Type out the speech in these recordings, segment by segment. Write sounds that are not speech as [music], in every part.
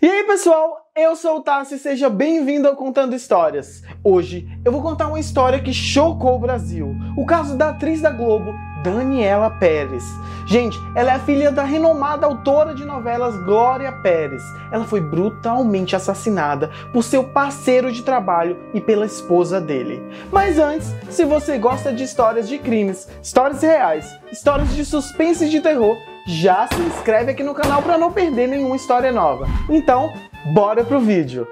E aí pessoal, eu sou o Tassi e seja bem-vindo ao Contando Histórias. Hoje eu vou contar uma história que chocou o Brasil. O caso da atriz da Globo, Daniela Pérez. Gente, ela é filha da renomada autora de novelas Glória Pérez. Ela foi brutalmente assassinada por seu parceiro de trabalho e pela esposa dele. Mas antes, se você gosta de histórias de crimes, histórias reais, histórias de suspense e de terror, já se inscreve aqui no canal para não perder nenhuma história nova. Então, bora pro vídeo!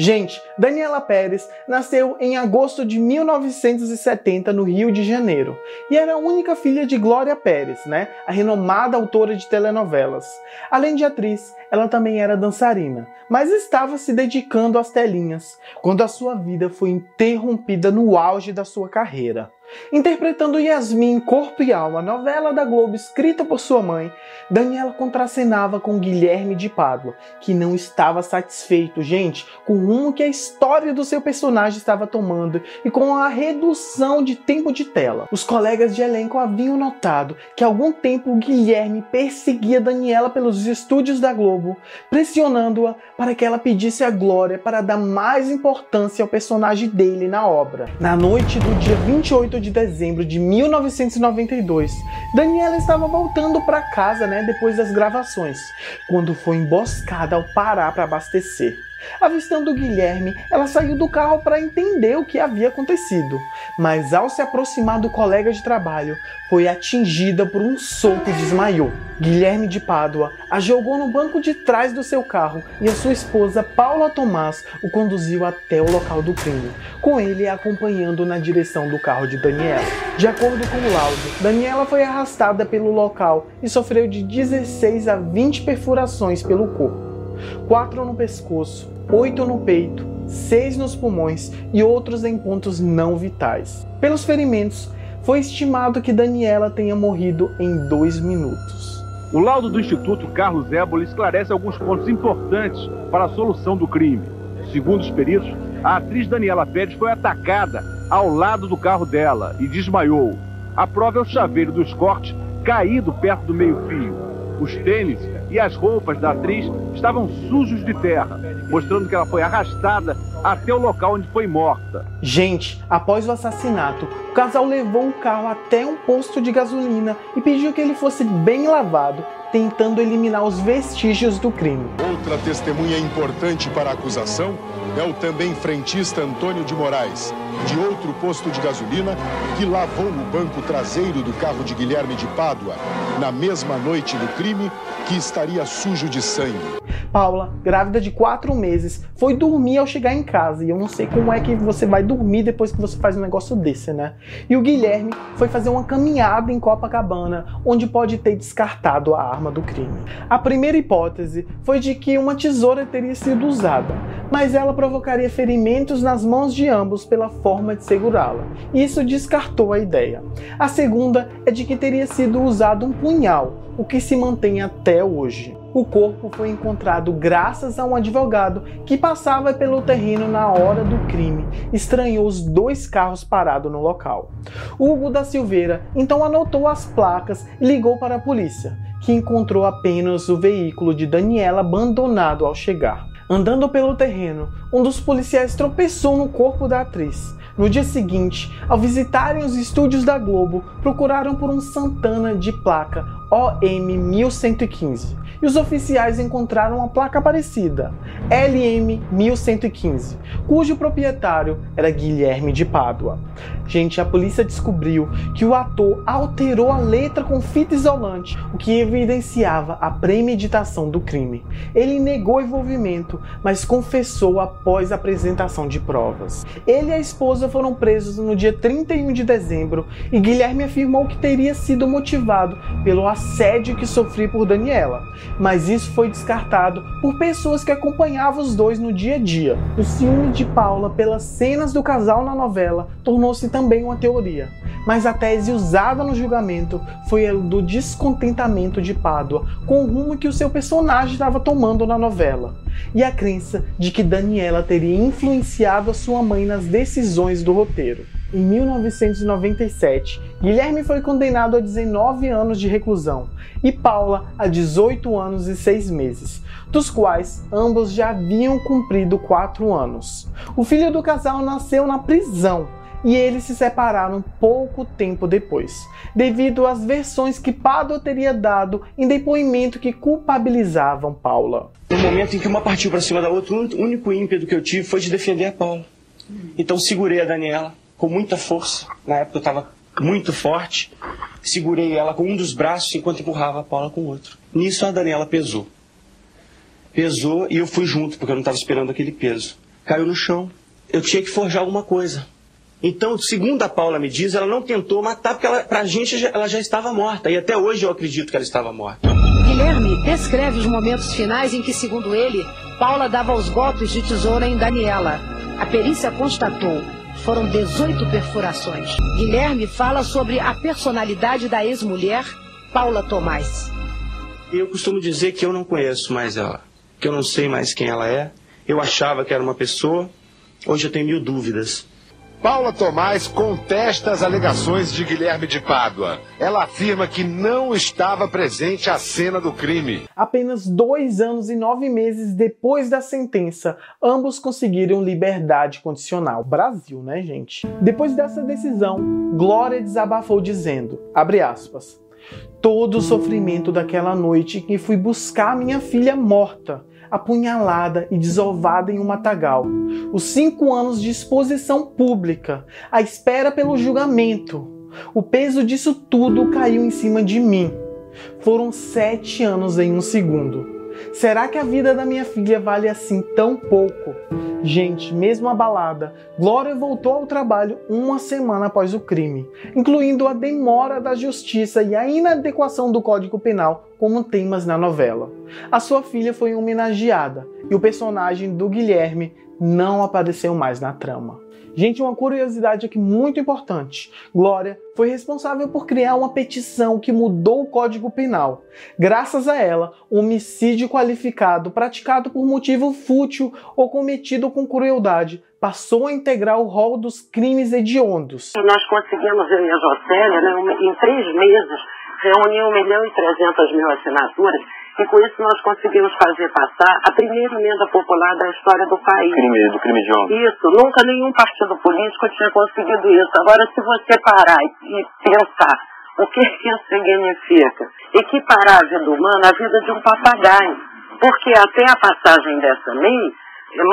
Gente, Daniela Pérez nasceu em agosto de 1970 no Rio de Janeiro e era a única filha de Glória Pérez, né? A renomada autora de telenovelas. Além de atriz, ela também era dançarina, mas estava se dedicando às telinhas quando a sua vida foi interrompida no auge da sua carreira. Interpretando Yasmin Corpo e Alma, novela da Globo escrita por sua mãe, Daniela contracenava com Guilherme de Pádua, que não estava satisfeito, gente, com o rumo que a história do seu personagem estava tomando e com a redução de tempo de tela. Os colegas de elenco haviam notado que há algum tempo Guilherme perseguia Daniela pelos estúdios da Globo, pressionando-a para que ela pedisse a Glória para dar mais importância ao personagem dele na obra. Na noite do dia 28 de dezembro de 1992, Daniela estava voltando para casa, né, depois das gravações, quando foi emboscada ao parar para abastecer. Avistando Guilherme, ela saiu do carro para entender o que havia acontecido, mas ao se aproximar do colega de trabalho, foi atingida por um soco e desmaiou. Guilherme de Pádua a jogou no banco de trás do seu carro e a sua esposa Paula Tomás o conduziu até o local do crime, com ele acompanhando na direção do carro de Daniela. De acordo com o laudo, Daniela foi arrastada pelo local e sofreu de 16 a 20 perfurações pelo corpo quatro no pescoço, oito no peito, seis nos pulmões e outros em pontos não vitais. Pelos ferimentos, foi estimado que Daniela tenha morrido em dois minutos. O laudo do Instituto Carlos Éboli esclarece alguns pontos importantes para a solução do crime. Segundo os peritos, a atriz Daniela Pérez foi atacada ao lado do carro dela e desmaiou. A prova é o chaveiro dos cortes caído perto do meio-fio. Os tênis e as roupas da atriz estavam sujos de terra, mostrando que ela foi arrastada até o local onde foi morta. Gente, após o assassinato, o casal levou o carro até um posto de gasolina e pediu que ele fosse bem lavado, tentando eliminar os vestígios do crime. Outra testemunha importante para a acusação é o também frentista Antônio de Moraes, de outro posto de gasolina, que lavou o banco traseiro do carro de Guilherme de Pádua na mesma noite do crime, que estaria sujo de sangue. Paula, grávida de quatro meses, foi dormir ao chegar em casa. E eu não sei como é que você vai dormir depois que você faz um negócio desse, né? E o Guilherme foi fazer uma caminhada em Copacabana, onde pode ter descartado a arma do crime. A primeira hipótese foi de que uma tesoura teria sido usada, mas ela provocaria ferimentos nas mãos de ambos pela forma de segurá-la. Isso descartou a ideia. A segunda é de que teria sido usado um punhal, o que se mantém até hoje. O corpo foi encontrado graças a um advogado que passava pelo terreno na hora do crime. Estranhou os dois carros parados no local. Hugo da Silveira então anotou as placas e ligou para a polícia, que encontrou apenas o veículo de Daniela abandonado ao chegar. Andando pelo terreno, um dos policiais tropeçou no corpo da atriz. No dia seguinte, ao visitarem os estúdios da Globo, procuraram por um Santana de placa OM 1115 e os oficiais encontraram uma placa parecida, LM 1115, cujo proprietário era Guilherme de Pádua. Gente, a polícia descobriu que o ator alterou a letra com fita isolante, o que evidenciava a premeditação do crime. Ele negou envolvimento, mas confessou após a apresentação de provas. Ele e a esposa foram presos no dia 31 de dezembro e Guilherme afirmou que teria sido motivado pelo assédio que sofria por Daniela, mas isso foi descartado por pessoas que acompanhavam os dois no dia a dia. O ciúme de Paula pelas cenas do casal na novela tornou-se também uma teoria, mas a tese usada no julgamento foi a do descontentamento de Pádua com o rumo que o seu personagem estava tomando na novela, e a crença de que Daniela teria influenciado a sua mãe nas decisões do roteiro. Em 1997, Guilherme foi condenado a 19 anos de reclusão e Paula a 18 anos e 6 meses, dos quais ambos já haviam cumprido 4 anos. O filho do casal nasceu na prisão e eles se separaram pouco tempo depois, devido às versões que Pado teria dado em depoimento que culpabilizavam Paula. No momento em que uma partiu para cima da outra, o único ímpeto que eu tive foi de defender a Paula. Então segurei a Daniela com muita força. Na época eu estava muito forte. Segurei ela com um dos braços enquanto empurrava a Paula com o outro. Nisso a Daniela pesou. Pesou e eu fui junto, porque eu não estava esperando aquele peso. Caiu no chão. Eu tinha que forjar alguma coisa. Então, segundo a Paula me diz, ela não tentou matar, porque ela, pra gente ela já estava morta. E até hoje eu acredito que ela estava morta. Guilherme descreve os momentos finais em que, segundo ele, Paula dava os golpes de tesoura em Daniela. A perícia constatou foram 18 perfurações. Guilherme fala sobre a personalidade da ex-mulher Paula Tomás. Eu costumo dizer que eu não conheço mais ela, que eu não sei mais quem ela é. Eu achava que era uma pessoa, hoje eu tenho mil dúvidas. Paula Tomás contesta as alegações de Guilherme de Pádua. Ela afirma que não estava presente à cena do crime. Apenas dois anos e nove meses depois da sentença, ambos conseguiram liberdade condicional. Brasil, né, gente? Depois dessa decisão, Glória desabafou dizendo, abre aspas, todo o sofrimento daquela noite que fui buscar minha filha morta apunhalada e desovada em um matagal. Os cinco anos de exposição pública, a espera pelo julgamento. O peso disso tudo caiu em cima de mim. Foram sete anos em um segundo. Será que a vida da minha filha vale assim tão pouco? Gente, mesmo abalada, Glória voltou ao trabalho uma semana após o crime, incluindo a demora da justiça e a inadequação do Código Penal como temas na novela. A sua filha foi homenageada e o personagem do Guilherme não apareceu mais na trama. Gente, uma curiosidade aqui muito importante. Glória foi responsável por criar uma petição que mudou o Código Penal. Graças a ela, homicídio qualificado praticado por motivo fútil ou cometido com crueldade passou a integrar o rol dos crimes hediondos. Nós conseguimos, eu e a Jocélia, né, em três meses, reunir 1 milhão e 300 mil assinaturas e com isso nós conseguimos fazer passar a primeira emenda popular da história do país. Crime, do crime de ontem. Isso, nunca nenhum partido político tinha conseguido isso. Agora, se você parar e, pensar o que isso significa, equiparar a vida humana à vida de um papagaio. Porque até a passagem dessa lei,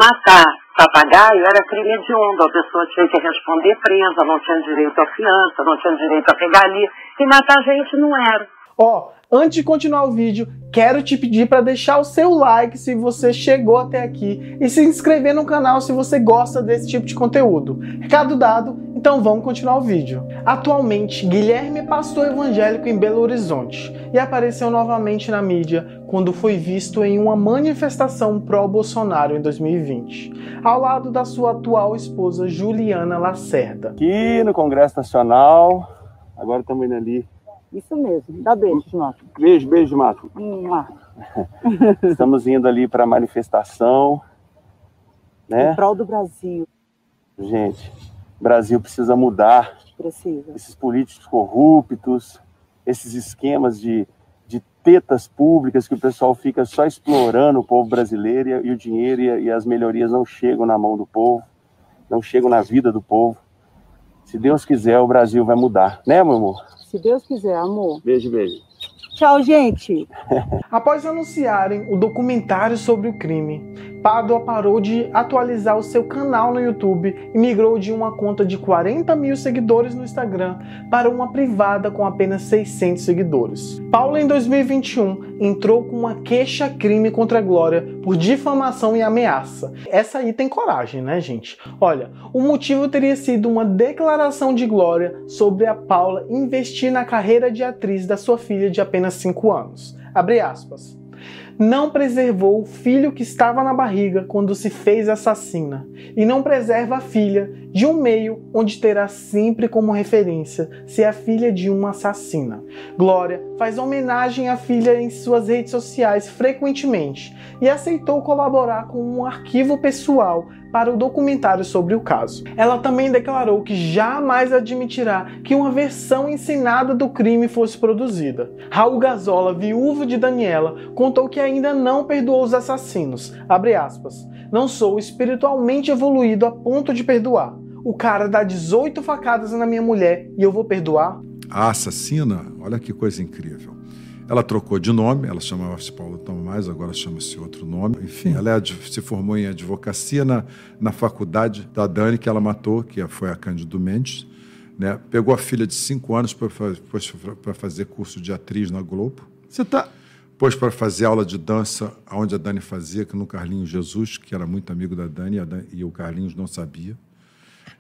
matar papagaio era crime hediondo. A pessoa tinha que responder presa, não tinha direito à fiança, não tinha direito a pegar ali. E matar gente não era. Ó, antes de continuar o vídeo, quero te pedir para deixar o seu like se você chegou até aqui e se inscrever no canal se você gosta desse tipo de conteúdo. Recado dado, então vamos continuar o vídeo. Atualmente, Guilherme é pastor evangélico em Belo Horizonte e apareceu novamente na mídia quando foi visto em uma manifestação pró-Bolsonaro em 2020, ao lado da sua atual esposa Juliana Lacerda. Aqui no Congresso Nacional, agora estamos indo ali isso mesmo. Dá beijo, Marco. Beijo, beijo, Marco. Hum, [laughs] Estamos indo ali para a manifestação. Né? Em prol do Brasil. Gente, o Brasil precisa mudar. Precisa. Esses políticos corruptos, esses esquemas de, de tetas públicas que o pessoal fica só explorando o povo brasileiro e, e o dinheiro e, e as melhorias não chegam na mão do povo, não chegam na vida do povo. Se Deus quiser, o Brasil vai mudar, né, meu amor? Se Deus quiser, amor. Beijo, beijo. Tchau, gente. [laughs] Após anunciarem o documentário sobre o crime, Pádua parou de atualizar o seu canal no YouTube e migrou de uma conta de 40 mil seguidores no Instagram para uma privada com apenas 600 seguidores. Paula, em 2021, entrou com uma queixa-crime contra a Glória por difamação e ameaça. Essa aí tem coragem, né, gente? Olha, o motivo teria sido uma declaração de Glória sobre a Paula investir na carreira de atriz da sua filha de apenas 5 anos. Abre aspas. Não preservou o filho que estava na barriga quando se fez assassina, e não preserva a filha de um meio onde terá sempre como referência ser a filha de uma assassina. Glória faz homenagem à filha em suas redes sociais frequentemente e aceitou colaborar com um arquivo pessoal para o documentário sobre o caso. Ela também declarou que jamais admitirá que uma versão encenada do crime fosse produzida. Raul Gazola, viúvo de Daniela, contou que ainda não perdoou os assassinos. Não sou espiritualmente evoluído a ponto de perdoar. O cara dá 18 facadas na minha mulher e eu vou perdoar? A assassina, olha que coisa incrível. Ela trocou de nome, ela chamava-se Paula Tomás, agora chama-se outro nome. Enfim, ela é, se formou em advocacia na, na faculdade da Dani, que ela matou, que foi a Cândido Mendes. Né? Pegou a filha de cinco anos para fazer curso de atriz na Globo. Você tá. Pôs para fazer aula de dança, onde a Dani fazia, que no Carlinhos Jesus, que era muito amigo da Dani, Dani e o Carlinhos não sabia.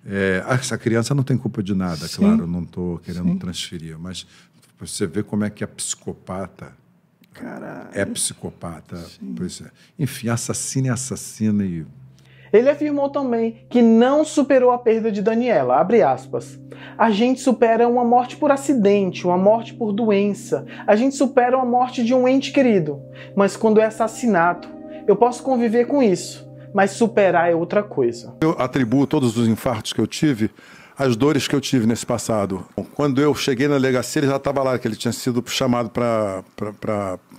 É, essa criança não tem culpa de nada, Sim. claro, não estou querendo Sim. transferir, mas você vê como é que a psicopata Caralho. é psicopata. É. Enfim, assassina é assassina e. Ele afirmou também que não superou a perda de Daniela. Abre aspas. A gente supera uma morte por acidente, uma morte por doença. A gente supera uma morte de um ente querido. Mas quando é assassinato, eu posso conviver com isso. Mas superar é outra coisa. Eu atribuo todos os infartos que eu tive as dores que eu tive nesse passado. Quando eu cheguei na delegacia, ele já estava lá, que ele tinha sido chamado para.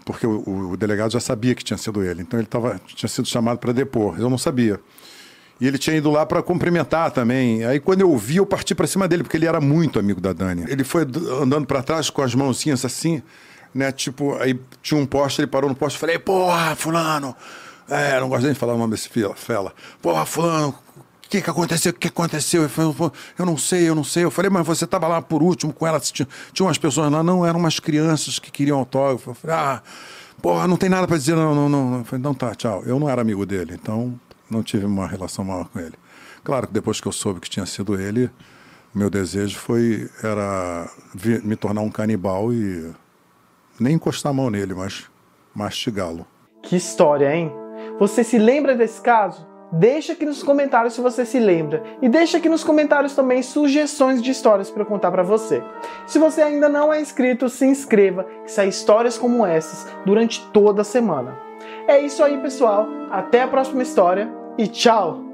Porque o, o, delegado já sabia que tinha sido ele, então ele tava, tinha sido chamado para depor. Eu não sabia. E ele tinha ido lá para cumprimentar também. Aí quando eu vi, eu parti para cima dele, porque ele era muito amigo da Dani. Ele foi andando para trás com as mãozinhas assim, né? Tipo, aí tinha um poste, ele parou no poste e falei, porra, fulano. É, não gosto nem de falar o nome desse fela. Porra, fulano, o que, que aconteceu? O que aconteceu? Eu, não sei, eu não sei. Eu falei, mas você estava lá por último com ela, tinha, tinha umas pessoas lá, não, eram umas crianças que queriam autógrafo. Eu falei, ah, porra, não tem nada para dizer, não, não, não. Eu falei, não, tá, tchau. Eu não era amigo dele, então não tive uma relação maior com ele. Claro que depois que eu soube que tinha sido ele, meu desejo foi, era me tornar um canibal e nem encostar a mão nele, mas mastigá-lo. Que história, hein? Você se lembra desse caso? Deixa aqui nos comentários se você se lembra e deixa aqui nos comentários também sugestões de histórias para contar para você. Se você ainda não é inscrito, se inscreva, que sai histórias como essas durante toda a semana. É isso aí, pessoal. Até a próxima história e tchau.